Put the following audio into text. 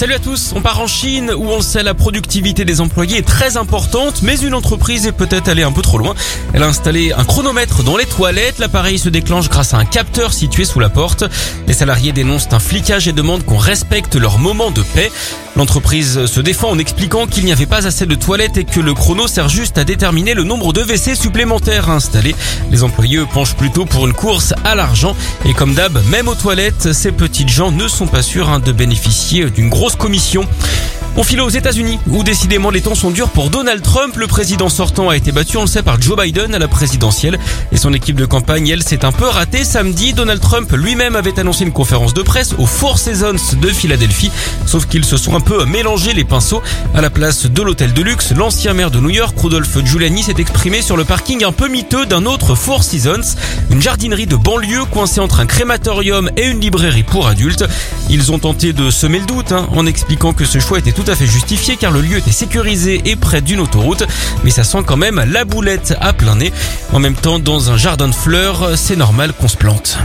Salut à tous, on part en Chine où on sait la productivité des employés est très importante mais une entreprise est peut-être allée un peu trop loin. Elle a installé un chronomètre dans les toilettes, l'appareil se déclenche grâce à un capteur situé sous la porte. Les salariés dénoncent un flicage et demandent qu'on respecte leur moment de paix. L'entreprise se défend en expliquant qu'il n'y avait pas assez de toilettes et que le chrono sert juste à déterminer le nombre de WC supplémentaires à installer. Les employés penchent plutôt pour une course à l'argent et comme d'hab, même aux toilettes, ces petites gens ne sont pas sûrs hein, de bénéficier d'une grosse commission. On file aux États-Unis, où décidément les temps sont durs pour Donald Trump. Le président sortant a été battu, on le sait, par Joe Biden à la présidentielle. Et son équipe de campagne, elle, s'est un peu ratée. Samedi, Donald Trump lui-même avait annoncé une conférence de presse au Four Seasons de Philadelphie. Sauf qu'ils se sont un peu mélangés les pinceaux. À la place de l'hôtel de luxe, l'ancien maire de New York, Rudolph Giuliani, s'est exprimé sur le parking un peu miteux d'un autre Four Seasons. Une jardinerie de banlieue coincée entre un crématorium et une librairie pour adultes. Ils ont tenté de semer le doute hein, en expliquant que ce choix était tout à fait justifié car le lieu était sécurisé et près d'une autoroute. Mais ça sent quand même la boulette à plein nez. En même temps, dans un jardin de fleurs, c'est normal qu'on se plante.